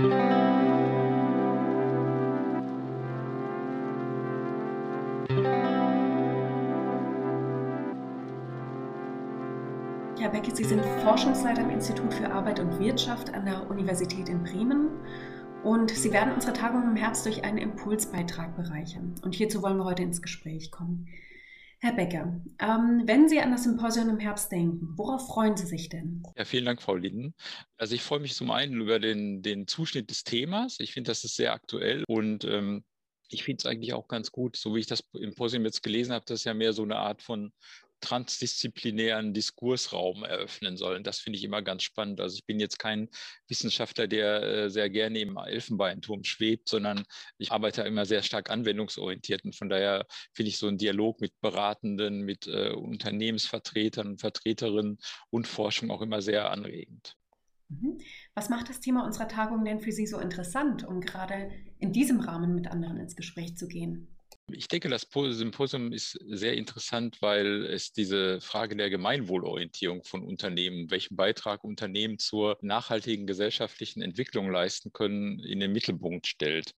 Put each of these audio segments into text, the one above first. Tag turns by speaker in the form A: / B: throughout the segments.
A: Herr Becke, Sie sind Forschungsleiter am Institut für Arbeit und Wirtschaft an der Universität in Bremen und Sie werden unsere Tagung im Herbst durch einen Impulsbeitrag bereichern. Und hierzu wollen wir heute ins Gespräch kommen. Herr Becker, ähm, wenn Sie an das Symposium im Herbst denken, worauf freuen Sie sich denn?
B: Ja, vielen Dank, Frau Linden. Also ich freue mich zum einen über den, den Zuschnitt des Themas. Ich finde, das ist sehr aktuell und ähm, ich finde es eigentlich auch ganz gut, so wie ich das Symposium jetzt gelesen habe, das ist ja mehr so eine Art von transdisziplinären Diskursraum eröffnen sollen. Das finde ich immer ganz spannend. Also ich bin jetzt kein Wissenschaftler, der äh, sehr gerne im Elfenbeinturm schwebt, sondern ich arbeite immer sehr stark anwendungsorientiert. Und von daher finde ich so einen Dialog mit Beratenden, mit äh, Unternehmensvertretern und Vertreterinnen und Forschung auch immer sehr anregend.
A: Mhm. Was macht das Thema unserer Tagung denn für Sie so interessant, um gerade in diesem Rahmen mit anderen ins Gespräch zu gehen?
B: Ich denke, das Symposium ist sehr interessant, weil es diese Frage der Gemeinwohlorientierung von Unternehmen, welchen Beitrag Unternehmen zur nachhaltigen gesellschaftlichen Entwicklung leisten können, in den Mittelpunkt stellt.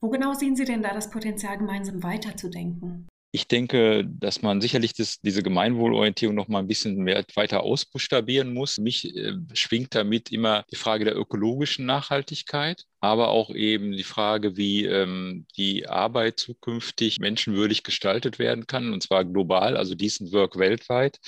A: Wo genau sehen Sie denn da das Potenzial, gemeinsam weiterzudenken?
B: Ich denke, dass man sicherlich das, diese Gemeinwohlorientierung noch mal ein bisschen mehr weiter ausbuchstabieren muss. Mich äh, schwingt damit immer die Frage der ökologischen Nachhaltigkeit, aber auch eben die Frage, wie ähm, die Arbeit zukünftig menschenwürdig gestaltet werden kann, und zwar global, also Decent Work weltweit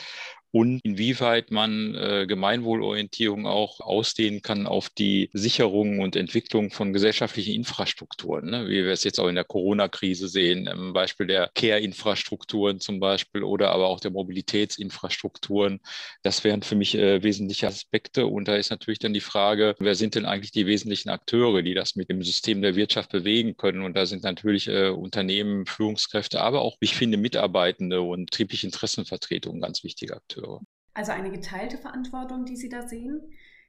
B: und inwieweit man äh, Gemeinwohlorientierung auch ausdehnen kann auf die Sicherung und Entwicklung von gesellschaftlichen Infrastrukturen, ne? wie wir es jetzt auch in der Corona-Krise sehen, im Beispiel der Care-Infrastrukturen zum Beispiel oder aber auch der Mobilitätsinfrastrukturen. Das wären für mich äh, wesentliche Aspekte. Und da ist natürlich dann die Frage, wer sind denn eigentlich die wesentlichen Akteure, die das mit dem System der Wirtschaft bewegen können? Und da sind natürlich äh, Unternehmen, Führungskräfte, aber auch, ich finde, Mitarbeitende und betriebliche Interessenvertretungen ganz wichtige Akteure.
A: Also eine geteilte Verantwortung, die Sie da sehen.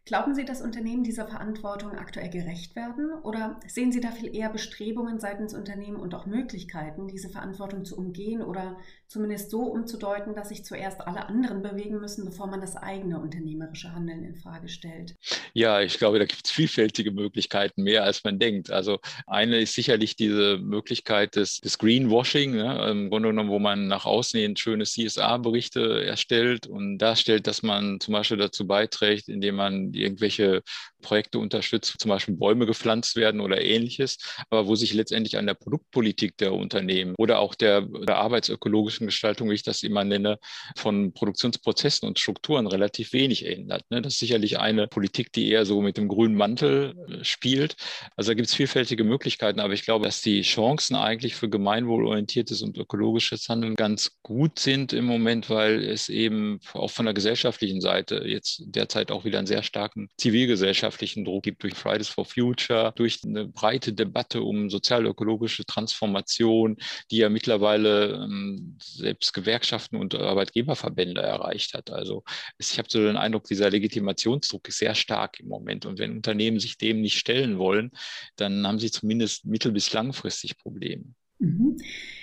A: Glauben Sie, dass Unternehmen dieser Verantwortung aktuell gerecht werden? Oder sehen Sie da viel eher Bestrebungen seitens Unternehmen und auch Möglichkeiten, diese Verantwortung zu umgehen oder zumindest so umzudeuten, dass sich zuerst alle anderen bewegen müssen, bevor man das eigene unternehmerische Handeln in Frage stellt?
B: Ja, ich glaube, da gibt es vielfältige Möglichkeiten, mehr als man denkt. Also eine ist sicherlich diese Möglichkeit des, des Greenwashing, ne? im Grunde genommen, wo man nach außen hin schöne CSA-Berichte erstellt und darstellt, dass man zum Beispiel dazu beiträgt, indem man irgendwelche Projekte unterstützt, zum Beispiel Bäume gepflanzt werden oder ähnliches, aber wo sich letztendlich an der Produktpolitik der Unternehmen oder auch der, der arbeitsökologischen Gestaltung, wie ich das immer nenne, von Produktionsprozessen und Strukturen relativ wenig ändert. Ne? Das ist sicherlich eine Politik, die eher so mit dem grünen Mantel äh, spielt. Also da gibt es vielfältige Möglichkeiten, aber ich glaube, dass die Chancen eigentlich für gemeinwohlorientiertes und ökologisches Handeln ganz gut sind im Moment, weil es eben auch von der gesellschaftlichen Seite jetzt derzeit auch wieder einen sehr starken zivilgesellschaftlichen Druck gibt durch Fridays for Future, durch eine breite Debatte um sozial-ökologische Transformation, die ja mittlerweile ähm, selbst Gewerkschaften und Arbeitgeberverbände erreicht hat. Also ich habe so den Eindruck, dieser Legitimationsdruck ist sehr stark im Moment. Und wenn Unternehmen sich dem nicht stellen wollen, dann haben sie zumindest mittel- bis langfristig Probleme.
A: Mhm.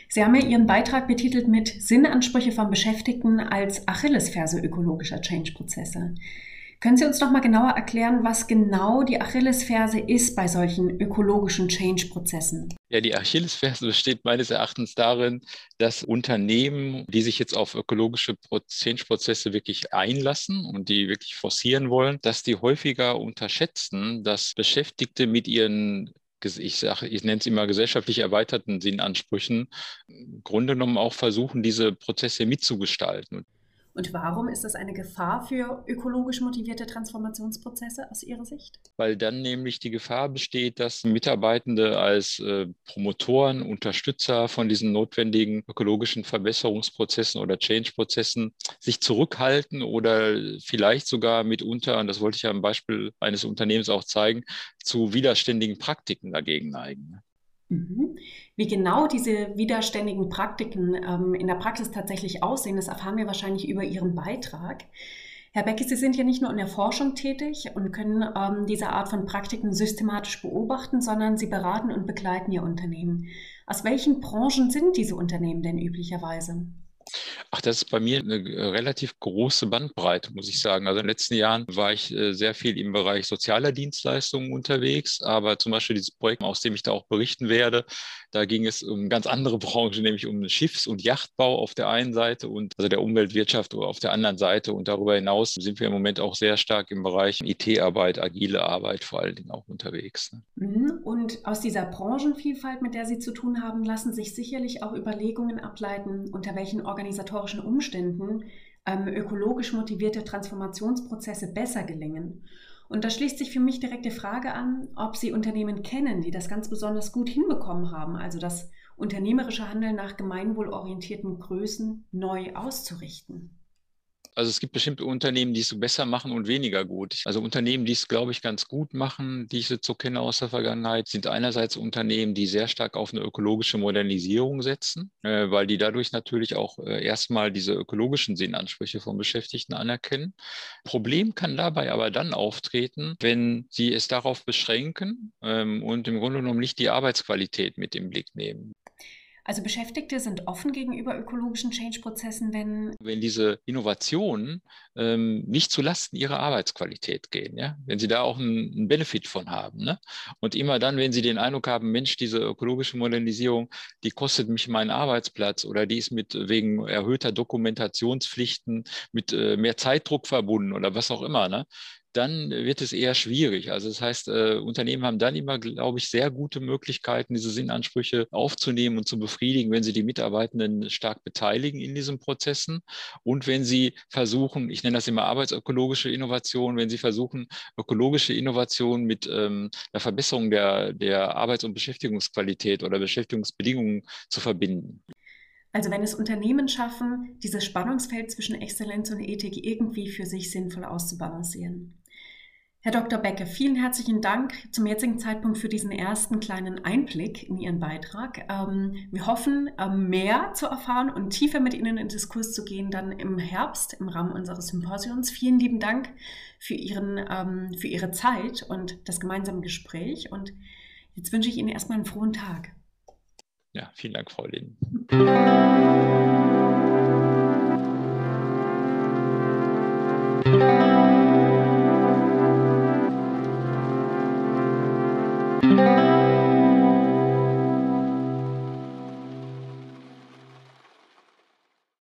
A: Sie haben ja Ihren Beitrag betitelt mit Sinnansprüche von Beschäftigten als Achillesferse ökologischer Change-Prozesse. Können Sie uns noch mal genauer erklären, was genau die Achillesferse ist bei solchen ökologischen Change-Prozessen?
B: Ja, die Achillesferse besteht meines Erachtens darin, dass Unternehmen, die sich jetzt auf ökologische Change-Prozesse wirklich einlassen und die wirklich forcieren wollen, dass die häufiger unterschätzen, dass Beschäftigte mit ihren ich sage, ich nenne es immer gesellschaftlich erweiterten Sinnansprüchen, im Grunde genommen auch versuchen, diese Prozesse mitzugestalten.
A: Und warum ist das eine Gefahr für ökologisch motivierte Transformationsprozesse aus Ihrer Sicht?
B: Weil dann nämlich die Gefahr besteht, dass Mitarbeitende als äh, Promotoren, Unterstützer von diesen notwendigen ökologischen Verbesserungsprozessen oder Change-Prozessen sich zurückhalten oder vielleicht sogar mitunter, und das wollte ich ja am Beispiel eines Unternehmens auch zeigen, zu widerständigen Praktiken dagegen neigen.
A: Mhm. Wie genau diese widerständigen Praktiken ähm, in der Praxis tatsächlich aussehen, das erfahren wir wahrscheinlich über Ihren Beitrag. Herr Becke, Sie sind ja nicht nur in der Forschung tätig und können ähm, diese Art von Praktiken systematisch beobachten, sondern Sie beraten und begleiten Ihr Unternehmen. Aus welchen Branchen sind diese Unternehmen denn üblicherweise?
B: Ach, das ist bei mir eine äh, relativ große Bandbreite, muss ich sagen. Also in den letzten Jahren war ich äh, sehr viel im Bereich sozialer Dienstleistungen unterwegs, aber zum Beispiel dieses Projekt, aus dem ich da auch berichten werde, da ging es um ganz andere Branchen, nämlich um Schiffs- und Yachtbau auf der einen Seite und also der Umweltwirtschaft auf der anderen Seite. Und darüber hinaus sind wir im Moment auch sehr stark im Bereich IT-Arbeit, agile Arbeit vor allen Dingen auch unterwegs.
A: Ne? Mhm. Und aus dieser Branchenvielfalt, mit der Sie zu tun haben, lassen sich sicherlich auch Überlegungen ableiten, unter welchen organisatorischen Umständen ähm, ökologisch motivierte Transformationsprozesse besser gelingen. Und da schließt sich für mich direkt die Frage an, ob Sie Unternehmen kennen, die das ganz besonders gut hinbekommen haben, also das unternehmerische Handeln nach gemeinwohlorientierten Größen neu auszurichten.
B: Also es gibt bestimmte Unternehmen, die es besser machen und weniger gut. Also Unternehmen, die es, glaube ich, ganz gut machen, die ich so kenne aus der Vergangenheit, sind einerseits Unternehmen, die sehr stark auf eine ökologische Modernisierung setzen, äh, weil die dadurch natürlich auch äh, erstmal diese ökologischen Sinnansprüche von Beschäftigten anerkennen. Problem kann dabei aber dann auftreten, wenn sie es darauf beschränken ähm, und im Grunde genommen nicht die Arbeitsqualität mit im Blick nehmen.
A: Also Beschäftigte sind offen gegenüber ökologischen Change-Prozessen, wenn...
B: Wenn diese Innovationen ähm, nicht zulasten ihrer Arbeitsqualität gehen, ja? wenn sie da auch einen, einen Benefit von haben. Ne? Und immer dann, wenn sie den Eindruck haben, Mensch, diese ökologische Modernisierung, die kostet mich meinen Arbeitsplatz oder die ist mit wegen erhöhter Dokumentationspflichten mit äh, mehr Zeitdruck verbunden oder was auch immer, ne? Dann wird es eher schwierig. Also das heißt, äh, Unternehmen haben dann immer, glaube ich, sehr gute Möglichkeiten, diese Sinnansprüche aufzunehmen und zu befriedigen, wenn sie die Mitarbeitenden stark beteiligen in diesen Prozessen und wenn sie versuchen, ich nenne das immer arbeitsökologische Innovation, wenn sie versuchen, ökologische Innovation mit ähm, der Verbesserung der, der Arbeits- und Beschäftigungsqualität oder Beschäftigungsbedingungen zu verbinden.
A: Also wenn es Unternehmen schaffen, dieses Spannungsfeld zwischen Exzellenz und Ethik irgendwie für sich sinnvoll auszubalancieren. Herr Dr. Becke, vielen herzlichen Dank zum jetzigen Zeitpunkt für diesen ersten kleinen Einblick in Ihren Beitrag. Ähm, wir hoffen, ähm, mehr zu erfahren und tiefer mit Ihnen in Diskurs zu gehen, dann im Herbst im Rahmen unseres Symposiums. Vielen lieben Dank für, Ihren, ähm, für Ihre Zeit und das gemeinsame Gespräch. Und jetzt wünsche ich Ihnen erstmal einen frohen Tag.
B: Ja, vielen Dank, Frau Lehn.